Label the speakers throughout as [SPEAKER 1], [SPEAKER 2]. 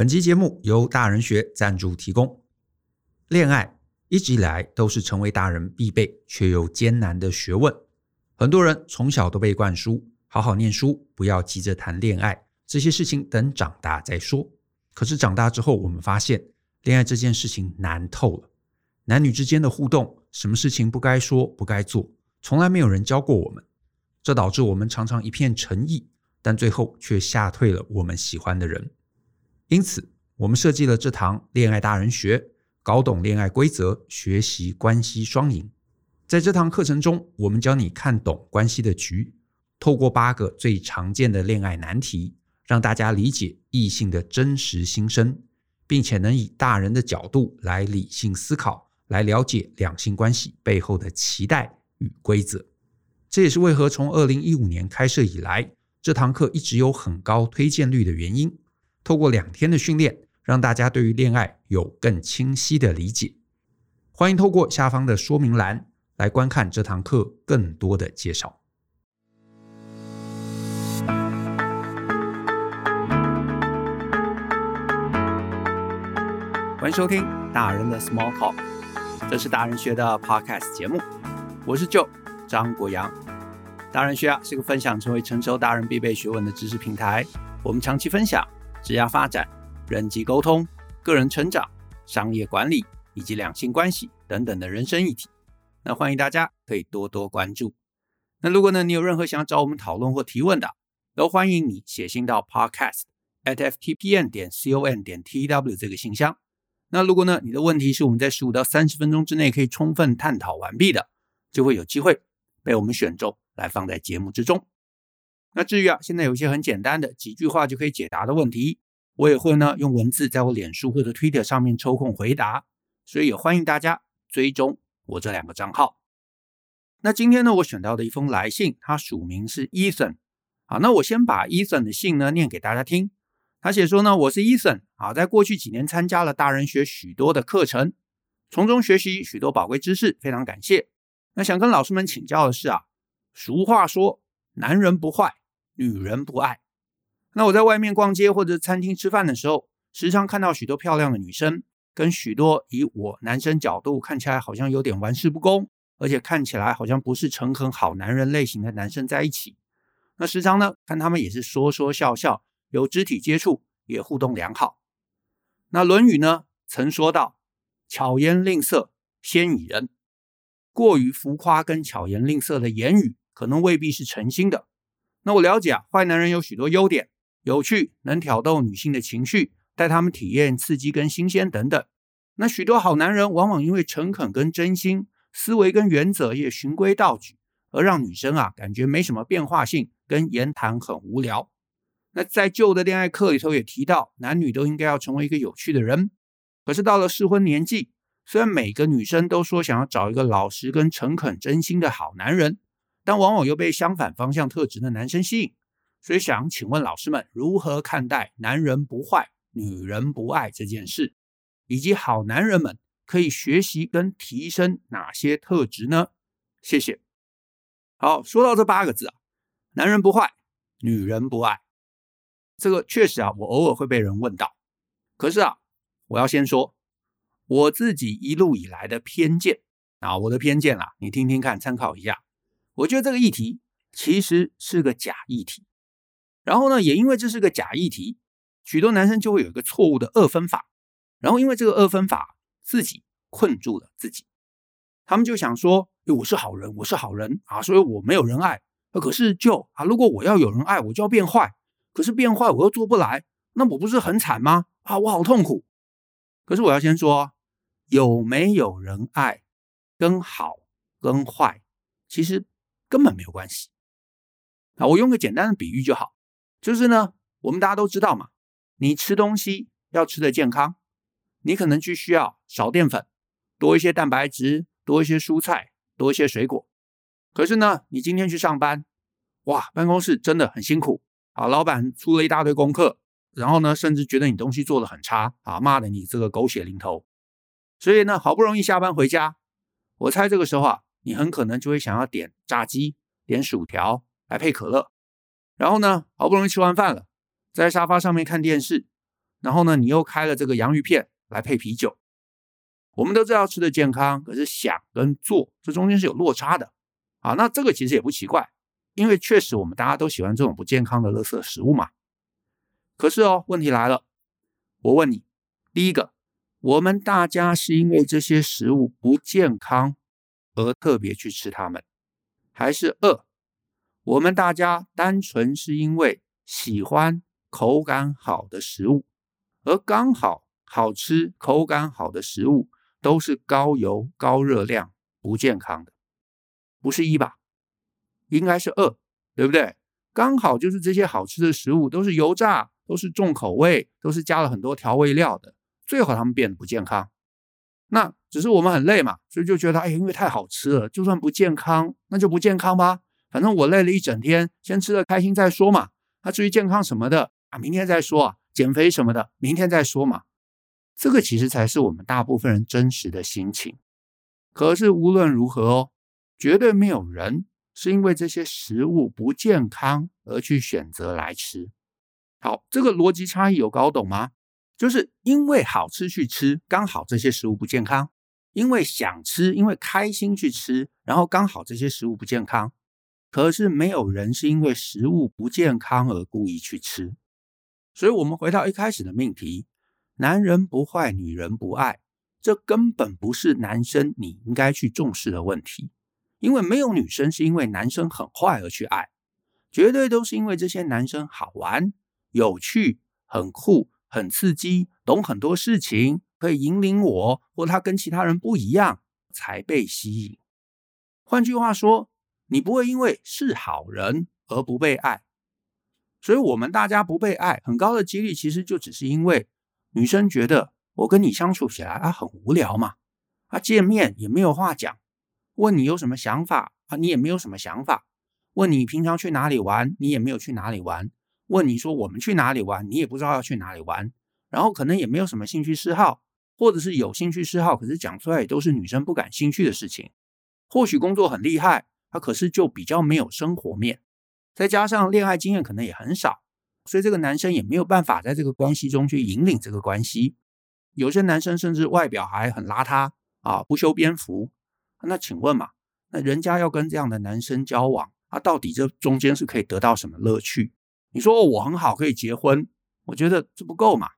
[SPEAKER 1] 本期节目由大人学赞助提供。恋爱一直以来都是成为大人必备却又艰难的学问。很多人从小都被灌输好好念书，不要急着谈恋爱，这些事情等长大再说。可是长大之后，我们发现恋爱这件事情难透了。男女之间的互动，什么事情不该说不该做，从来没有人教过我们。这导致我们常常一片诚意，但最后却吓退了我们喜欢的人。因此，我们设计了这堂恋爱大人学。搞懂恋爱规则，学习关系双赢。在这堂课程中，我们教你看懂关系的局，透过八个最常见的恋爱难题，让大家理解异性的真实心声，并且能以大人的角度来理性思考，来了解两性关系背后的期待与规则。这也是为何从二零一五年开设以来，这堂课一直有很高推荐率的原因。透过两天的训练。让大家对于恋爱有更清晰的理解。欢迎透过下方的说明栏来观看这堂课更多的介绍。欢迎收听大人的 Small Talk，这是大人学的 Podcast 节目。我是 Joe 张国阳。大人学啊是个分享成为成熟大人必备学问的知识平台。我们长期分享职业发展。人际沟通、个人成长、商业管理以及两性关系等等的人生议题，那欢迎大家可以多多关注。那如果呢，你有任何想找我们讨论或提问的，都欢迎你写信到 podcast at ftpn 点 com 点 tw 这个信箱。那如果呢，你的问题是我们在十五到三十分钟之内可以充分探讨完毕的，就会有机会被我们选中来放在节目之中。那至于啊，现在有一些很简单的几句话就可以解答的问题。我也会呢用文字在我脸书或者 Twitter 上面抽空回答，所以也欢迎大家追踪我这两个账号。那今天呢，我选到的一封来信，它署名是 Ethan。好，那我先把 Ethan 的信呢念给大家听。他写说呢，我是 Ethan 啊，在过去几年参加了大人学许多的课程，从中学习许多宝贵知识，非常感谢。那想跟老师们请教的是啊，俗话说，男人不坏，女人不爱。那我在外面逛街或者餐厅吃饭的时候，时常看到许多漂亮的女生跟许多以我男生角度看起来好像有点玩世不恭，而且看起来好像不是诚恳好男人类型的男生在一起。那时常呢，看他们也是说说笑笑，有肢体接触，也互动良好。那《论语》呢曾说到：“巧言令色，鲜矣仁。”过于浮夸跟巧言令色的言语，可能未必是诚心的。那我了解啊，坏男人有许多优点。有趣，能挑逗女性的情绪，带她们体验刺激跟新鲜等等。那许多好男人往往因为诚恳跟真心，思维跟原则也循规蹈矩，而让女生啊感觉没什么变化性，跟言谈很无聊。那在旧的恋爱课里头也提到，男女都应该要成为一个有趣的人。可是到了适婚年纪，虽然每个女生都说想要找一个老实跟诚恳、真心的好男人，但往往又被相反方向特质的男生吸引。所以想请问老师们，如何看待男人不坏，女人不爱这件事，以及好男人们可以学习跟提升哪些特质呢？谢谢。好，说到这八个字啊，男人不坏，女人不爱，这个确实啊，我偶尔会被人问到。可是啊，我要先说我自己一路以来的偏见啊，我的偏见啊，你听听看，参考一下。我觉得这个议题其实是个假议题。然后呢，也因为这是个假议题，许多男生就会有一个错误的二分法，然后因为这个二分法自己困住了自己，他们就想说，哎，我是好人，我是好人啊，所以我没有人爱。可是就啊，如果我要有人爱，我就要变坏，可是变坏我又做不来，那我不是很惨吗？啊，我好痛苦。可是我要先说，有没有人爱跟好跟坏其实根本没有关系。啊，我用个简单的比喻就好。就是呢，我们大家都知道嘛，你吃东西要吃的健康，你可能就需要少淀粉，多一些蛋白质，多一些蔬菜，多一些水果。可是呢，你今天去上班，哇，办公室真的很辛苦啊，老板出了一大堆功课，然后呢，甚至觉得你东西做的很差啊，骂的你这个狗血淋头。所以呢，好不容易下班回家，我猜这个时候啊，你很可能就会想要点炸鸡，点薯条来配可乐。然后呢，好不容易吃完饭了，在沙发上面看电视，然后呢，你又开了这个洋芋片来配啤酒。我们都知道吃的健康，可是想跟做这中间是有落差的啊。那这个其实也不奇怪，因为确实我们大家都喜欢这种不健康的垃圾食物嘛。可是哦，问题来了，我问你，第一个，我们大家是因为这些食物不健康而特别去吃它们，还是二，我们大家单纯是因为喜欢口感好的食物，而刚好好吃、口感好的食物都是高油、高热量、不健康的，不是一吧？应该是二，对不对？刚好就是这些好吃的食物都是油炸。都是重口味，都是加了很多调味料的，最后他们变得不健康。那只是我们很累嘛，所以就觉得，哎，因为太好吃了，就算不健康，那就不健康吧。反正我累了一整天，先吃了开心再说嘛。那至于健康什么的啊，明天再说啊。减肥什么的，明天再说嘛。这个其实才是我们大部分人真实的心情。可是无论如何哦，绝对没有人是因为这些食物不健康而去选择来吃。好，这个逻辑差异有搞懂吗？就是因为好吃去吃，刚好这些食物不健康；因为想吃，因为开心去吃，然后刚好这些食物不健康。可是没有人是因为食物不健康而故意去吃。所以，我们回到一开始的命题：男人不坏，女人不爱，这根本不是男生你应该去重视的问题。因为没有女生是因为男生很坏而去爱，绝对都是因为这些男生好玩。有趣、很酷、很刺激，懂很多事情，可以引领我，或他跟其他人不一样，才被吸引。换句话说，你不会因为是好人而不被爱。所以，我们大家不被爱，很高的几率其实就只是因为女生觉得我跟你相处起来啊很无聊嘛，啊见面也没有话讲，问你有什么想法啊你也没有什么想法，问你平常去哪里玩，你也没有去哪里玩。问你说我们去哪里玩，你也不知道要去哪里玩，然后可能也没有什么兴趣嗜好，或者是有兴趣嗜好，可是讲出来也都是女生不感兴趣的事情。或许工作很厉害，他可是就比较没有生活面，再加上恋爱经验可能也很少，所以这个男生也没有办法在这个关系中去引领这个关系。有些男生甚至外表还很邋遢啊，不修边幅。那请问嘛，那人家要跟这样的男生交往，他到底这中间是可以得到什么乐趣？你说我很好，可以结婚，我觉得这不够嘛。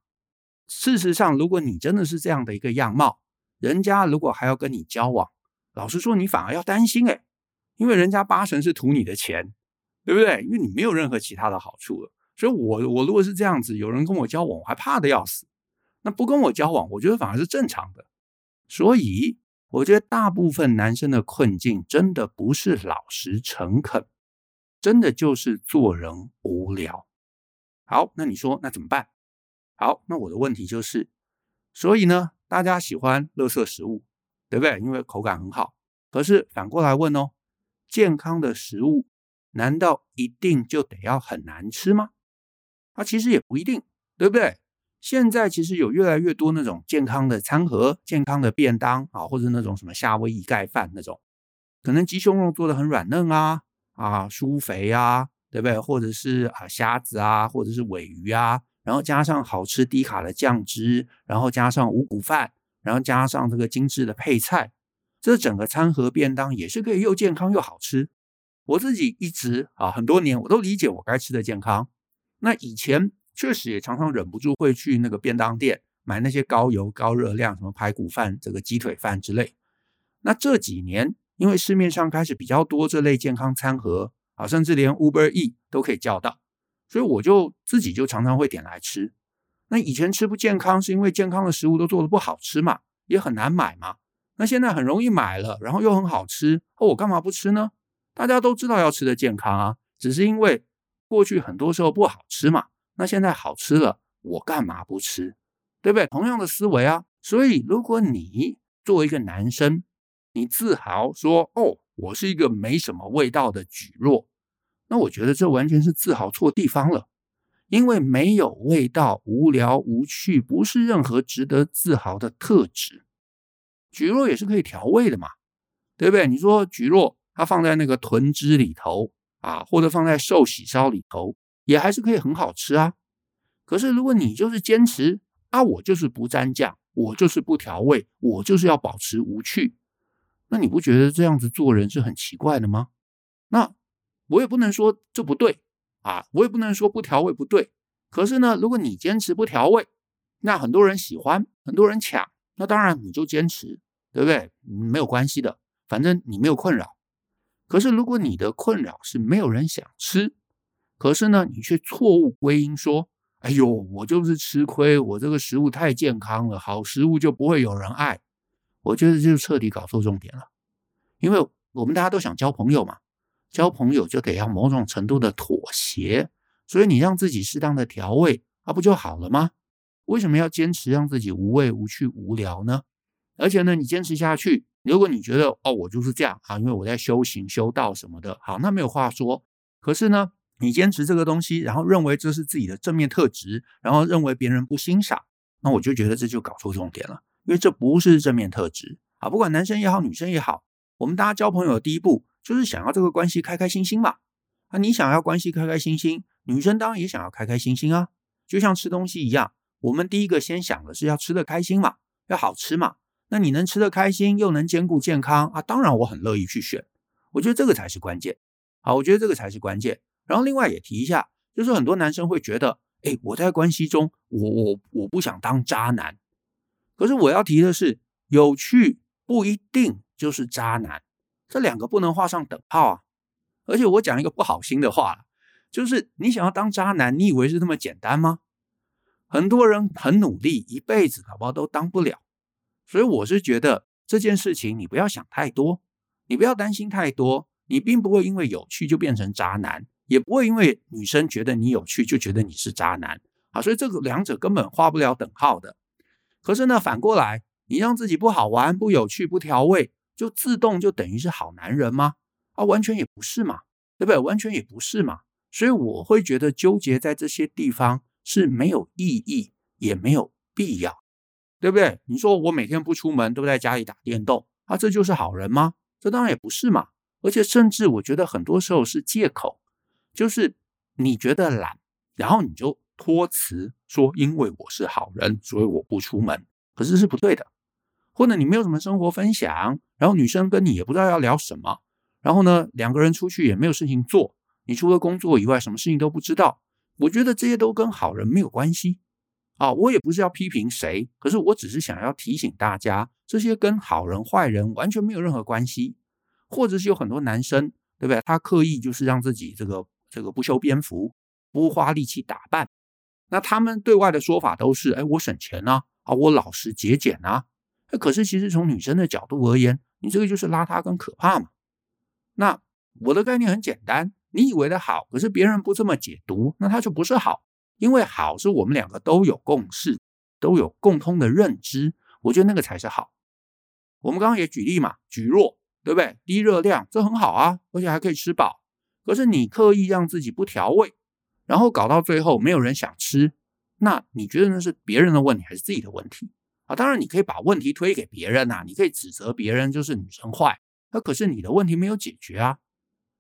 [SPEAKER 1] 事实上，如果你真的是这样的一个样貌，人家如果还要跟你交往，老实说，你反而要担心诶，因为人家八成是图你的钱，对不对？因为你没有任何其他的好处了。所以我，我如果是这样子，有人跟我交往，我还怕的要死。那不跟我交往，我觉得反而是正常的。所以，我觉得大部分男生的困境，真的不是老实诚恳。真的就是做人无聊。好，那你说那怎么办？好，那我的问题就是，所以呢，大家喜欢垃圾食物，对不对？因为口感很好。可是反过来问哦，健康的食物难道一定就得要很难吃吗？啊，其实也不一定，对不对？现在其实有越来越多那种健康的餐盒、健康的便当啊，或者那种什么夏威夷盖饭那种，可能鸡胸肉做的很软嫩啊。啊，舒肥啊，对不对？或者是啊，虾子啊，或者是鮪鱼啊，然后加上好吃低卡的酱汁，然后加上五谷饭，然后加上这个精致的配菜，这整个餐盒便当也是可以又健康又好吃。我自己一直啊，很多年我都理解我该吃的健康。那以前确实也常常忍不住会去那个便当店买那些高油高热量，什么排骨饭、这个鸡腿饭之类。那这几年。因为市面上开始比较多这类健康餐盒啊，甚至连 Uber E 都可以叫到，所以我就自己就常常会点来吃。那以前吃不健康，是因为健康的食物都做得不好吃嘛，也很难买嘛。那现在很容易买了，然后又很好吃，哦，我干嘛不吃呢？大家都知道要吃的健康啊，只是因为过去很多时候不好吃嘛，那现在好吃了，我干嘛不吃？对不对？同样的思维啊。所以如果你作为一个男生，你自豪说：“哦，我是一个没什么味道的蒟蒻。”那我觉得这完全是自豪错地方了，因为没有味道、无聊、无趣，不是任何值得自豪的特质。蒟蒻也是可以调味的嘛，对不对？你说蒟蒻它放在那个豚汁里头啊，或者放在寿喜烧里头，也还是可以很好吃啊。可是如果你就是坚持啊，我就是不沾酱，我就是不调味，我就是要保持无趣，那你不觉得这样子做人是很奇怪的吗？那我也不能说这不对啊，我也不能说不调味不对。可是呢，如果你坚持不调味，那很多人喜欢，很多人抢，那当然你就坚持，对不对？没有关系的，反正你没有困扰。可是如果你的困扰是没有人想吃，可是呢，你却错误归因说：“哎呦，我就是吃亏，我这个食物太健康了，好食物就不会有人爱。”我觉得这就彻底搞错重点了，因为我们大家都想交朋友嘛，交朋友就得要某种程度的妥协，所以你让自己适当的调味，那不就好了吗？为什么要坚持让自己无味无趣无聊呢？而且呢，你坚持下去，如果你觉得哦，我就是这样啊，因为我在修行修道什么的，好，那没有话说。可是呢，你坚持这个东西，然后认为这是自己的正面特质，然后认为别人不欣赏，那我就觉得这就搞错重点了，因为这不是正面特质啊。不管男生也好，女生也好，我们大家交朋友的第一步就是想要这个关系开开心心嘛。啊，你想要关系开开心心，女生当然也想要开开心心啊，就像吃东西一样。我们第一个先想的是要吃得开心嘛，要好吃嘛。那你能吃得开心，又能兼顾健康啊，当然我很乐意去选。我觉得这个才是关键。好，我觉得这个才是关键。然后另外也提一下，就是很多男生会觉得，哎，我在关系中，我我我不想当渣男。可是我要提的是，有趣不一定就是渣男，这两个不能画上等号啊。而且我讲一个不好心的话，就是你想要当渣男，你以为是这么简单吗？很多人很努力，一辈子宝宝都当不了。所以我是觉得这件事情你不要想太多，你不要担心太多。你并不会因为有趣就变成渣男，也不会因为女生觉得你有趣就觉得你是渣男啊。所以这个两者根本画不了等号的。可是呢，反过来，你让自己不好玩、不有趣、不调味，就自动就等于是好男人吗？啊，完全也不是嘛，对不对？完全也不是嘛。所以我会觉得纠结在这些地方。是没有意义，也没有必要，对不对？你说我每天不出门，都在家里打电动，啊，这就是好人吗？这当然也不是嘛。而且甚至我觉得很多时候是借口，就是你觉得懒，然后你就托辞说，因为我是好人，所以我不出门。可是是不对的。或者你没有什么生活分享，然后女生跟你也不知道要聊什么，然后呢，两个人出去也没有事情做，你除了工作以外，什么事情都不知道。我觉得这些都跟好人没有关系啊！我也不是要批评谁，可是我只是想要提醒大家，这些跟好人坏人完全没有任何关系。或者是有很多男生，对不对？他刻意就是让自己这个这个不修边幅，不花力气打扮。那他们对外的说法都是：哎，我省钱啊，啊，我老实节俭啊。可是其实从女生的角度而言，你这个就是邋遢跟可怕嘛。那我的概念很简单。你以为的好，可是别人不这么解读，那它就不是好。因为好是我们两个都有共识，都有共通的认知，我觉得那个才是好。我们刚刚也举例嘛，蒟蒻，对不对？低热量，这很好啊，而且还可以吃饱。可是你刻意让自己不调味，然后搞到最后没有人想吃，那你觉得那是别人的问题还是自己的问题啊？当然你可以把问题推给别人呐，你可以指责别人就是女生坏，那可是你的问题没有解决啊。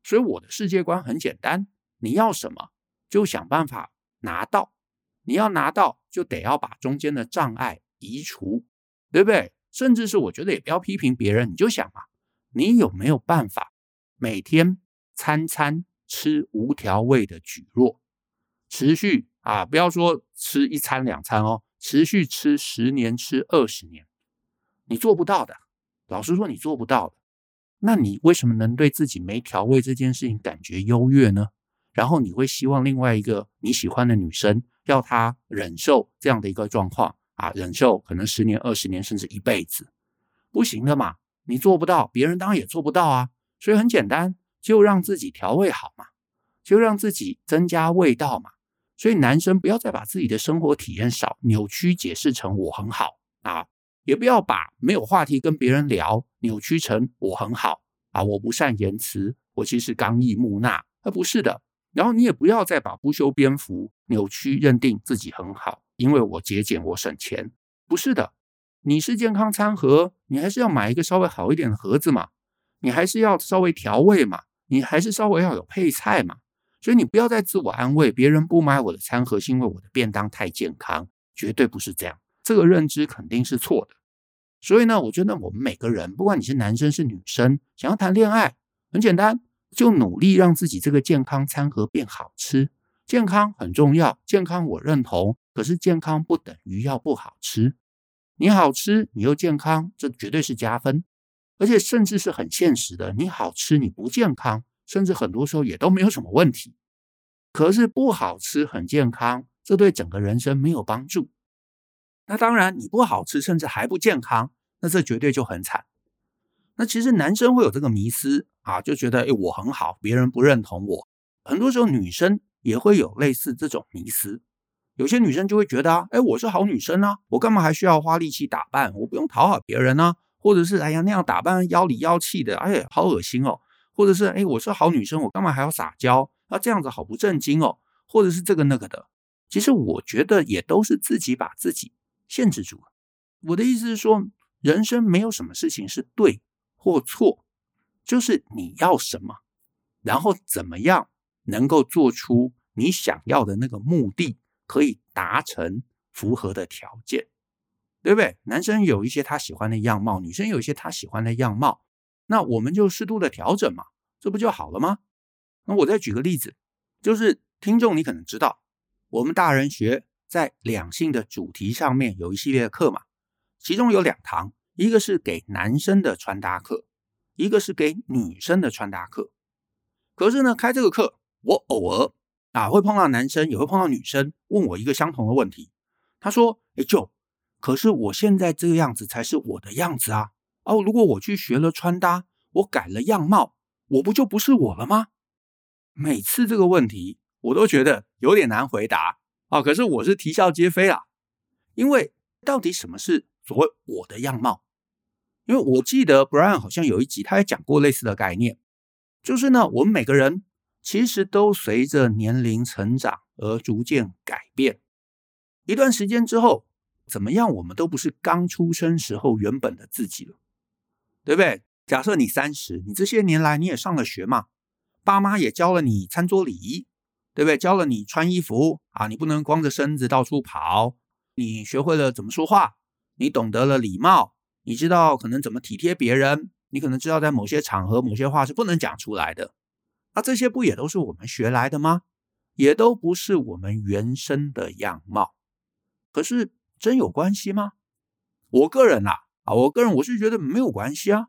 [SPEAKER 1] 所以我的世界观很简单，你要什么就想办法拿到，你要拿到就得要把中间的障碍移除，对不对？甚至是我觉得也不要批评别人，你就想嘛，你有没有办法每天餐餐吃无调味的蒟蒻，持续啊，不要说吃一餐两餐哦，持续吃十年、吃二十年，你做不到的，老实说你做不到的。那你为什么能对自己没调味这件事情感觉优越呢？然后你会希望另外一个你喜欢的女生要她忍受这样的一个状况啊，忍受可能十年、二十年甚至一辈子，不行的嘛，你做不到，别人当然也做不到啊。所以很简单，就让自己调味好嘛，就让自己增加味道嘛。所以男生不要再把自己的生活体验少扭曲解释成我很好啊。也不要把没有话题跟别人聊扭曲成我很好啊，我不善言辞，我其实刚毅木讷，啊不是的。然后你也不要再把不修边幅扭曲认定自己很好，因为我节俭，我省钱，不是的。你是健康餐盒，你还是要买一个稍微好一点的盒子嘛，你还是要稍微调味嘛，你还是稍微要有配菜嘛。所以你不要再自我安慰，别人不买我的餐盒是因为我的便当太健康，绝对不是这样。这个认知肯定是错的。所以呢，我觉得我们每个人，不管你是男生是女生，想要谈恋爱，很简单，就努力让自己这个健康餐盒变好吃。健康很重要，健康我认同，可是健康不等于要不好吃。你好吃，你又健康，这绝对是加分，而且甚至是很现实的。你好吃，你不健康。甚至很多时候也都没有什么问题，可是不好吃很健康，这对整个人生没有帮助。那当然，你不好吃甚至还不健康，那这绝对就很惨。那其实男生会有这个迷思啊，就觉得诶，我很好，别人不认同我。很多时候女生也会有类似这种迷思，有些女生就会觉得啊，诶，我是好女生啊，我干嘛还需要花力气打扮？我不用讨好别人啊，或者是哎呀那样打扮妖里妖气的，哎呀好恶心哦。或者是哎，我是好女生，我干嘛还要撒娇？啊这样子好不正经哦。或者是这个那个的，其实我觉得也都是自己把自己限制住了。我的意思是说，人生没有什么事情是对或错，就是你要什么，然后怎么样能够做出你想要的那个目的，可以达成符合的条件，对不对？男生有一些他喜欢的样貌，女生有一些他喜欢的样貌。那我们就适度的调整嘛，这不就好了吗？那我再举个例子，就是听众你可能知道，我们大人学在两性的主题上面有一系列的课嘛，其中有两堂，一个是给男生的穿搭课，一个是给女生的穿搭课。可是呢，开这个课，我偶尔啊会碰到男生，也会碰到女生问我一个相同的问题。他说：“哎就可是我现在这个样子才是我的样子啊。”哦，如果我去学了穿搭，我改了样貌，我不就不是我了吗？每次这个问题，我都觉得有点难回答啊。可是我是啼笑皆非啊，因为到底什么是所谓我的样貌？因为我记得 Brian 好像有一集他也讲过类似的概念，就是呢，我们每个人其实都随着年龄成长而逐渐改变，一段时间之后，怎么样，我们都不是刚出生时候原本的自己了。对不对？假设你三十，你这些年来你也上了学嘛，爸妈也教了你餐桌礼仪，对不对？教了你穿衣服啊，你不能光着身子到处跑。你学会了怎么说话，你懂得了礼貌，你知道可能怎么体贴别人，你可能知道在某些场合某些话是不能讲出来的。那这些不也都是我们学来的吗？也都不是我们原生的样貌。可是真有关系吗？我个人啊。啊，我个人我是觉得没有关系啊。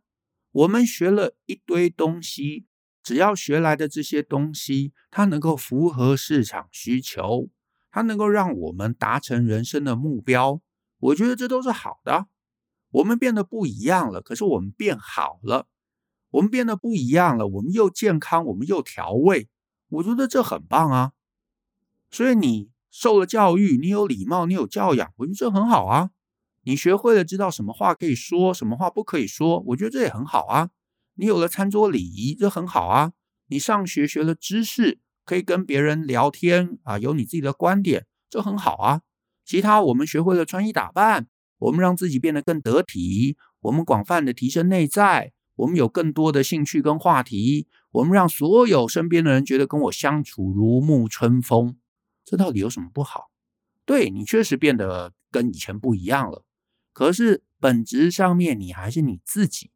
[SPEAKER 1] 我们学了一堆东西，只要学来的这些东西，它能够符合市场需求，它能够让我们达成人生的目标，我觉得这都是好的。我们变得不一样了，可是我们变好了。我们变得不一样了，我们又健康，我们又调味，我觉得这很棒啊。所以你受了教育，你有礼貌，你有教养，我觉得这很好啊。你学会了知道什么话可以说，什么话不可以说，我觉得这也很好啊。你有了餐桌礼仪，这很好啊。你上学学了知识，可以跟别人聊天啊，有你自己的观点，这很好啊。其他我们学会了穿衣打扮，我们让自己变得更得体，我们广泛的提升内在，我们有更多的兴趣跟话题，我们让所有身边的人觉得跟我相处如沐春风，这到底有什么不好？对，你确实变得跟以前不一样了。可是本质上面，你还是你自己。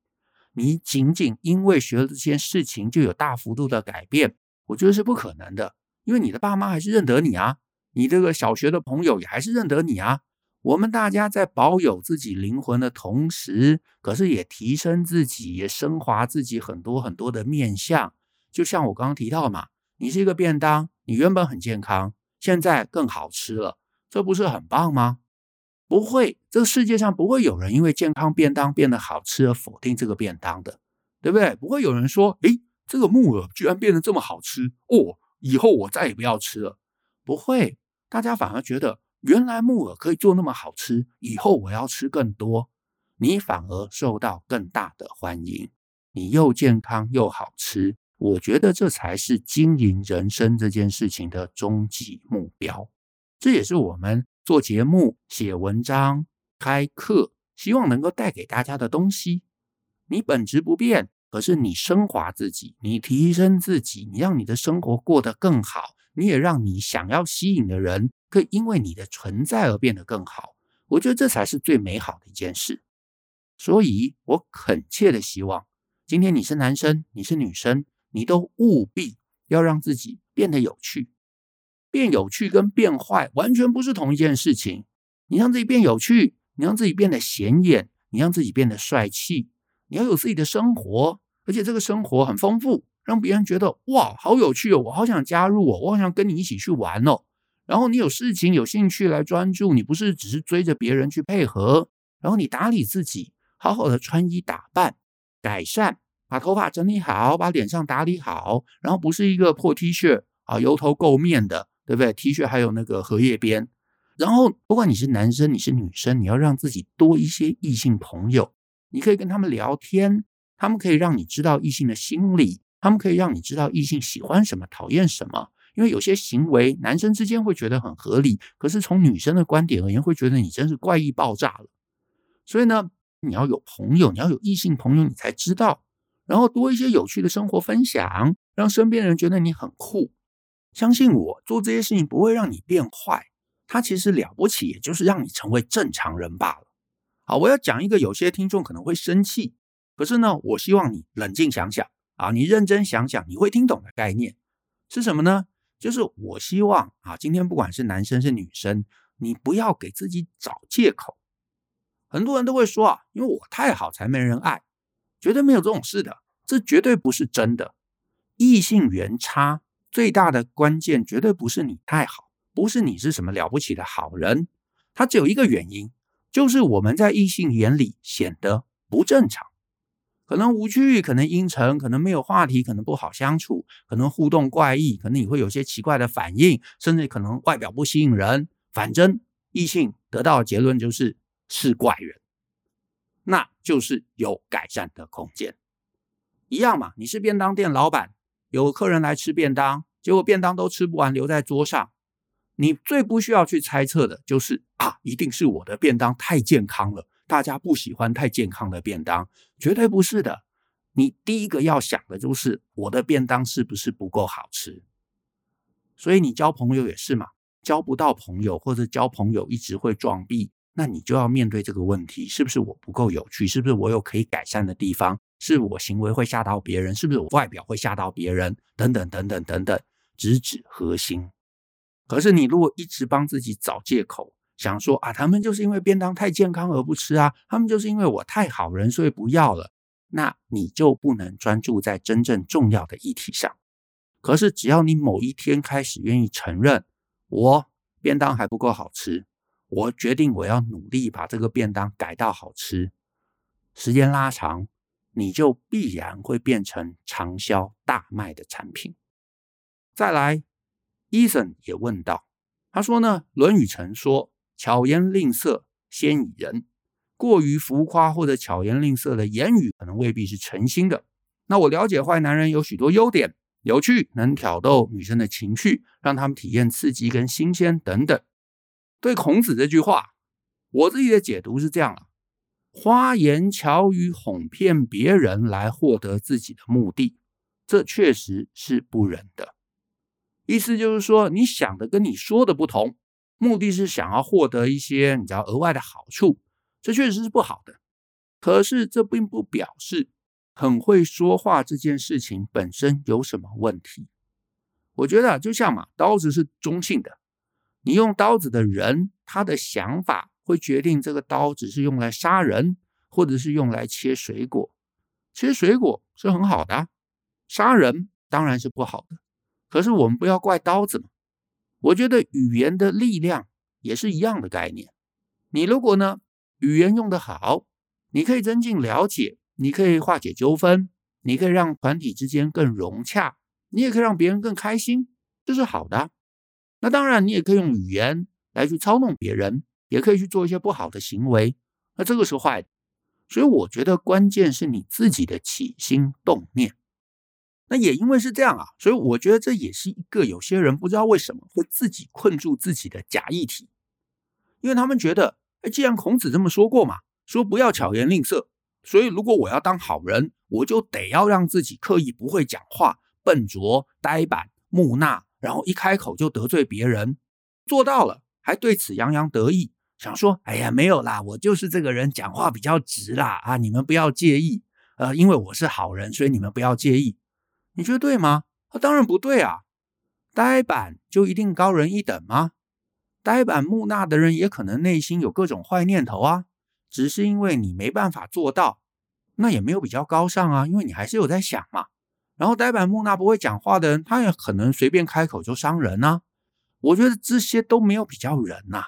[SPEAKER 1] 你仅仅因为学了这件事情，就有大幅度的改变，我觉得是不可能的。因为你的爸妈还是认得你啊，你这个小学的朋友也还是认得你啊。我们大家在保有自己灵魂的同时，可是也提升自己，也升华自己很多很多的面相。就像我刚刚提到嘛，你是一个便当，你原本很健康，现在更好吃了，这不是很棒吗？不会，这个世界上不会有人因为健康便当变得好吃而否定这个便当的，对不对？不会有人说，诶，这个木耳居然变得这么好吃哦，以后我再也不要吃了。不会，大家反而觉得原来木耳可以做那么好吃，以后我要吃更多。你反而受到更大的欢迎，你又健康又好吃，我觉得这才是经营人生这件事情的终极目标。这也是我们。做节目、写文章、开课，希望能够带给大家的东西。你本质不变，可是你升华自己，你提升自己，你让你的生活过得更好，你也让你想要吸引的人，可以因为你的存在而变得更好。我觉得这才是最美好的一件事。所以我恳切的希望，今天你是男生，你是女生，你都务必要让自己变得有趣。变有趣跟变坏完全不是同一件事情。你让自己变有趣，你让自己变得显眼，你让自己变得帅气。你要有自己的生活，而且这个生活很丰富，让别人觉得哇，好有趣哦，我好想加入哦，我好想跟你一起去玩哦。然后你有事情、有兴趣来专注，你不是只是追着别人去配合。然后你打理自己，好好的穿衣打扮，改善，把头发整理好，把脸上打理好，然后不是一个破 T 恤啊，油头垢面的，对不对？T 恤还有那个荷叶边。然后不管你是男生，你是女生，你要让自己多一些异性朋友。你可以跟他们聊天，他们可以让你知道异性的心理，他们可以让你知道异性喜欢什么、讨厌什么。因为有些行为，男生之间会觉得很合理，可是从女生的观点而言，会觉得你真是怪异爆炸了。所以呢，你要有朋友，你要有异性朋友，你才知道。然后多一些有趣的生活分享，让身边人觉得你很酷。相信我，做这些事情不会让你变坏，它其实了不起，也就是让你成为正常人罢了。好，我要讲一个有些听众可能会生气，可是呢，我希望你冷静想想啊，你认真想想，你会听懂的概念是什么呢？就是我希望啊，今天不管是男生是女生，你不要给自己找借口。很多人都会说啊，因为我太好才没人爱，绝对没有这种事的，这绝对不是真的。异性缘差最大的关键绝对不是你太好，不是你是什么了不起的好人，它只有一个原因。就是我们在异性眼里显得不正常，可能无趣，可能阴沉，可能没有话题，可能不好相处，可能互动怪异，可能你会有些奇怪的反应，甚至可能外表不吸引人。反正异性得到的结论就是是怪人，那就是有改善的空间。一样嘛，你是便当店老板，有客人来吃便当，结果便当都吃不完，留在桌上。你最不需要去猜测的就是啊，一定是我的便当太健康了，大家不喜欢太健康的便当，绝对不是的。你第一个要想的就是我的便当是不是不够好吃？所以你交朋友也是嘛，交不到朋友或者交朋友一直会撞壁，那你就要面对这个问题：是不是我不够有趣？是不是我有可以改善的地方？是我行为会吓到别人？是不是我外表会吓到别人？等等等等等等，直指核心。可是你如果一直帮自己找借口，想说啊，他们就是因为便当太健康而不吃啊，他们就是因为我太好人所以不要了，那你就不能专注在真正重要的议题上。可是只要你某一天开始愿意承认，我便当还不够好吃，我决定我要努力把这个便当改到好吃，时间拉长，你就必然会变成长销大卖的产品。再来。伊森也问道：“他说呢，《论语》曾说‘巧言令色，鲜矣仁’，过于浮夸或者巧言令色的言语，可能未必是诚心的。那我了解坏男人有许多优点，有趣，能挑逗女生的情绪，让他们体验刺激跟新鲜等等。对孔子这句话，我自己的解读是这样了：花言巧语哄骗别人来获得自己的目的，这确实是不仁的。”意思就是说，你想的跟你说的不同，目的是想要获得一些你知道额外的好处，这确实是不好的。可是这并不表示很会说话这件事情本身有什么问题。我觉得就像嘛，刀子是中性的，你用刀子的人，他的想法会决定这个刀子是用来杀人，或者是用来切水果。切水果是很好的，杀人当然是不好的。可是我们不要怪刀子嘛，我觉得语言的力量也是一样的概念。你如果呢，语言用得好，你可以增进了解，你可以化解纠纷，你可以让团体之间更融洽，你也可以让别人更开心，这是好的。那当然，你也可以用语言来去操弄别人，也可以去做一些不好的行为，那这个是坏的。所以我觉得关键是你自己的起心动念。那也因为是这样啊，所以我觉得这也是一个有些人不知道为什么会自己困住自己的假议题，因为他们觉得，哎，既然孔子这么说过嘛，说不要巧言令色，所以如果我要当好人，我就得要让自己刻意不会讲话、笨拙、呆板、木讷，然后一开口就得罪别人，做到了还对此洋洋得意，想说：“哎呀，没有啦，我就是这个人讲话比较直啦啊，你们不要介意。呃，因为我是好人，所以你们不要介意。你觉得对吗？啊，当然不对啊。呆板就一定高人一等吗？呆板木讷的人也可能内心有各种坏念头啊。”只是因为你没办法做到，那也没有比较高尚啊，因为你还是有在想嘛。然后呆板木讷不会讲话的人，他也可能随便开口就伤人啊。我觉得这些都没有比较人呐。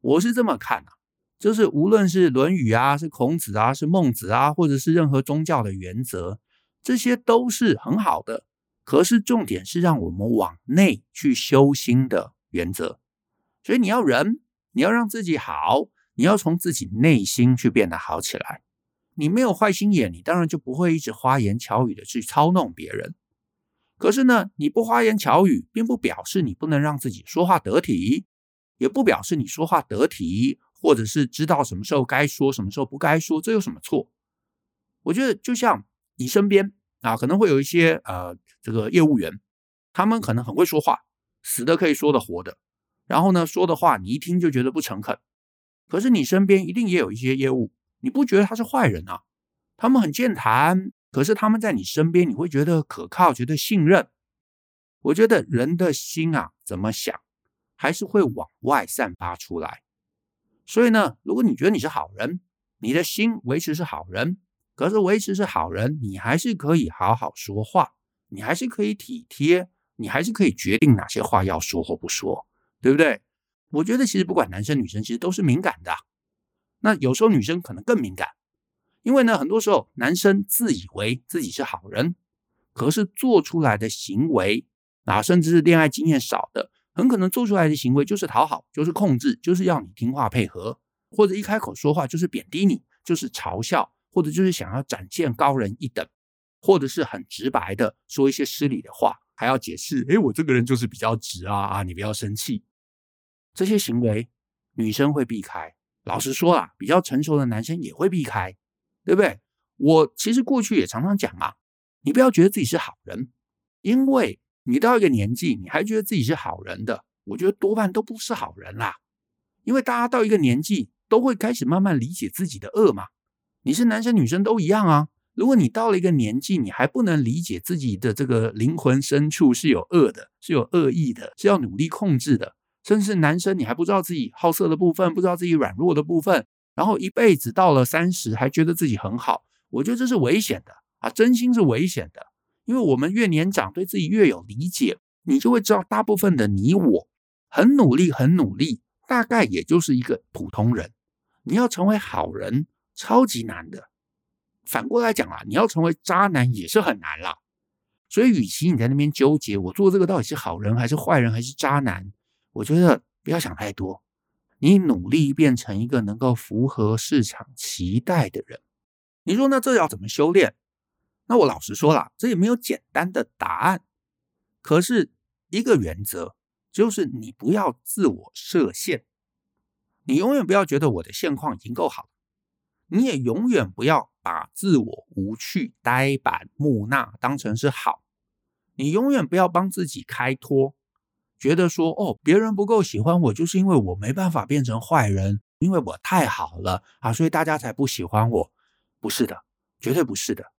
[SPEAKER 1] 我是这么看的，就是无论是《论语》啊，是孔子啊，是孟子啊，或者是任何宗教的原则，这些都是很好的。可是重点是让我们往内去修心的原则。所以你要人，你要让自己好。你要从自己内心去变得好起来。你没有坏心眼，你当然就不会一直花言巧语的去操弄别人。可是呢，你不花言巧语，并不表示你不能让自己说话得体，也不表示你说话得体，或者是知道什么时候该说，什么时候不该说，这有什么错？我觉得就像你身边啊，可能会有一些呃，这个业务员，他们可能很会说话，死的可以说的活的，然后呢，说的话你一听就觉得不诚恳。可是你身边一定也有一些业务，你不觉得他是坏人啊？他们很健谈，可是他们在你身边，你会觉得可靠，觉得信任。我觉得人的心啊，怎么想，还是会往外散发出来。所以呢，如果你觉得你是好人，你的心维持是好人，可是维持是好人，你还是可以好好说话，你还是可以体贴，你还是可以决定哪些话要说或不说，对不对？我觉得其实不管男生女生，其实都是敏感的。那有时候女生可能更敏感，因为呢，很多时候男生自以为自己是好人，可是做出来的行为啊，甚至是恋爱经验少的，很可能做出来的行为就是讨好，就是控制，就是要你听话配合，或者一开口说话就是贬低你，就是嘲笑，或者就是想要展现高人一等，或者是很直白的说一些失礼的话，还要解释，诶，我这个人就是比较直啊啊，你不要生气。这些行为，女生会避开。老实说啊，比较成熟的男生也会避开，对不对？我其实过去也常常讲啊，你不要觉得自己是好人，因为你到一个年纪，你还觉得自己是好人的，我觉得多半都不是好人啦。因为大家到一个年纪，都会开始慢慢理解自己的恶嘛。你是男生女生都一样啊。如果你到了一个年纪，你还不能理解自己的这个灵魂深处是有恶的，是有恶意的，是要努力控制的。甚至男生，你还不知道自己好色的部分，不知道自己软弱的部分，然后一辈子到了三十还觉得自己很好，我觉得这是危险的啊！真心是危险的，因为我们越年长，对自己越有理解，你就会知道，大部分的你我很努力，很努力，大概也就是一个普通人。你要成为好人，超级难的。反过来讲啊，你要成为渣男也是很难啦。所以，与其你在那边纠结，我做这个到底是好人还是坏人还是渣男？我觉得不要想太多，你努力变成一个能够符合市场期待的人。你说那这要怎么修炼？那我老实说了，这也没有简单的答案。可是一个原则就是你不要自我设限，你永远不要觉得我的现况已经够好，你也永远不要把自我无趣、呆板、木讷当成是好，你永远不要帮自己开脱。觉得说哦，别人不够喜欢我，就是因为我没办法变成坏人，因为我太好了啊，所以大家才不喜欢我。不是的，绝对不是的。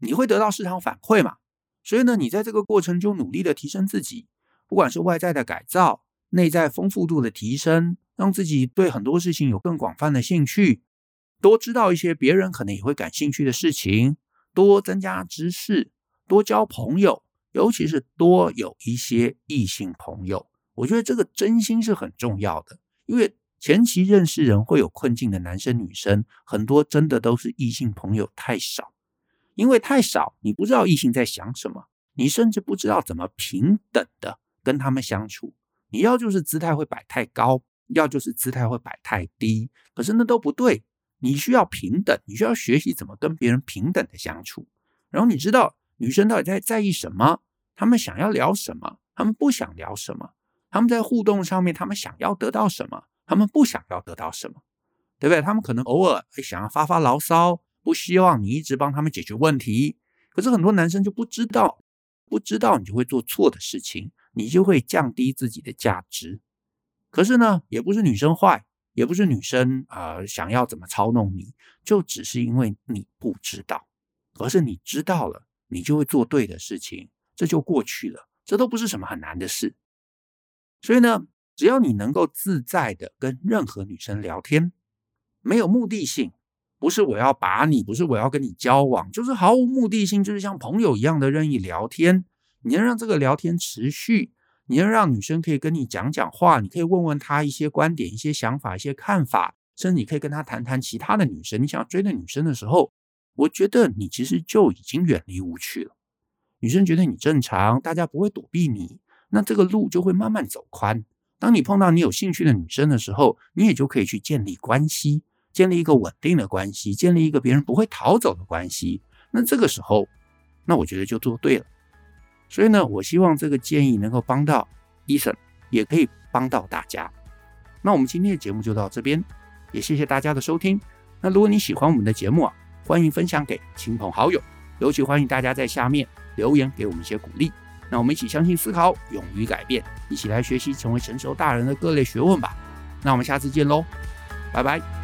[SPEAKER 1] 你会得到市场反馈嘛？所以呢，你在这个过程中努力的提升自己，不管是外在的改造、内在丰富度的提升，让自己对很多事情有更广泛的兴趣，多知道一些别人可能也会感兴趣的事情，多增加知识，多交朋友。尤其是多有一些异性朋友，我觉得这个真心是很重要的。因为前期认识人会有困境的男生女生，很多真的都是异性朋友太少。因为太少，你不知道异性在想什么，你甚至不知道怎么平等的跟他们相处。你要就是姿态会摆太高，要就是姿态会摆太低，可是那都不对。你需要平等，你需要学习怎么跟别人平等的相处。然后你知道。女生到底在在意什么？她们想要聊什么？她们不想聊什么？她们在互动上面，她们想要得到什么？她们不想要得到什么？对不对？她们可能偶尔会想要发发牢骚，不希望你一直帮他们解决问题。可是很多男生就不知道，不知道你就会做错的事情，你就会降低自己的价值。可是呢，也不是女生坏，也不是女生啊、想要怎么操弄你，就只是因为你不知道。而是你知道了，你就会做对的事情，这就过去了，这都不是什么很难的事。所以呢，只要你能够自在的跟任何女生聊天，没有目的性，不是我要把你，不是我要跟你交往，就是毫无目的性，就是像朋友一样的任意聊天。你要让这个聊天持续，你要让女生可以跟你讲讲话，你可以问问她一些观点、一些想法、一些看法，甚至你可以跟她谈谈其他的女生。你想要追的女生的时候。我觉得你其实就已经远离无趣了。女生觉得你正常，大家不会躲避你，那这个路就会慢慢走宽。当你碰到你有兴趣的女生的时候，你也就可以去建立关系，建立一个稳定的关系，建立一个别人不会逃走的关系。那这个时候，那我觉得就做对了。所以呢，我希望这个建议能够帮到伊森也可以帮到大家。那我们今天的节目就到这边，也谢谢大家的收听。那如果你喜欢我们的节目啊，欢迎分享给亲朋好友，尤其欢迎大家在下面留言给我们一些鼓励。那我们一起相信、思考、勇于改变，一起来学习成为成熟大人的各类学问吧。那我们下次见喽，拜拜。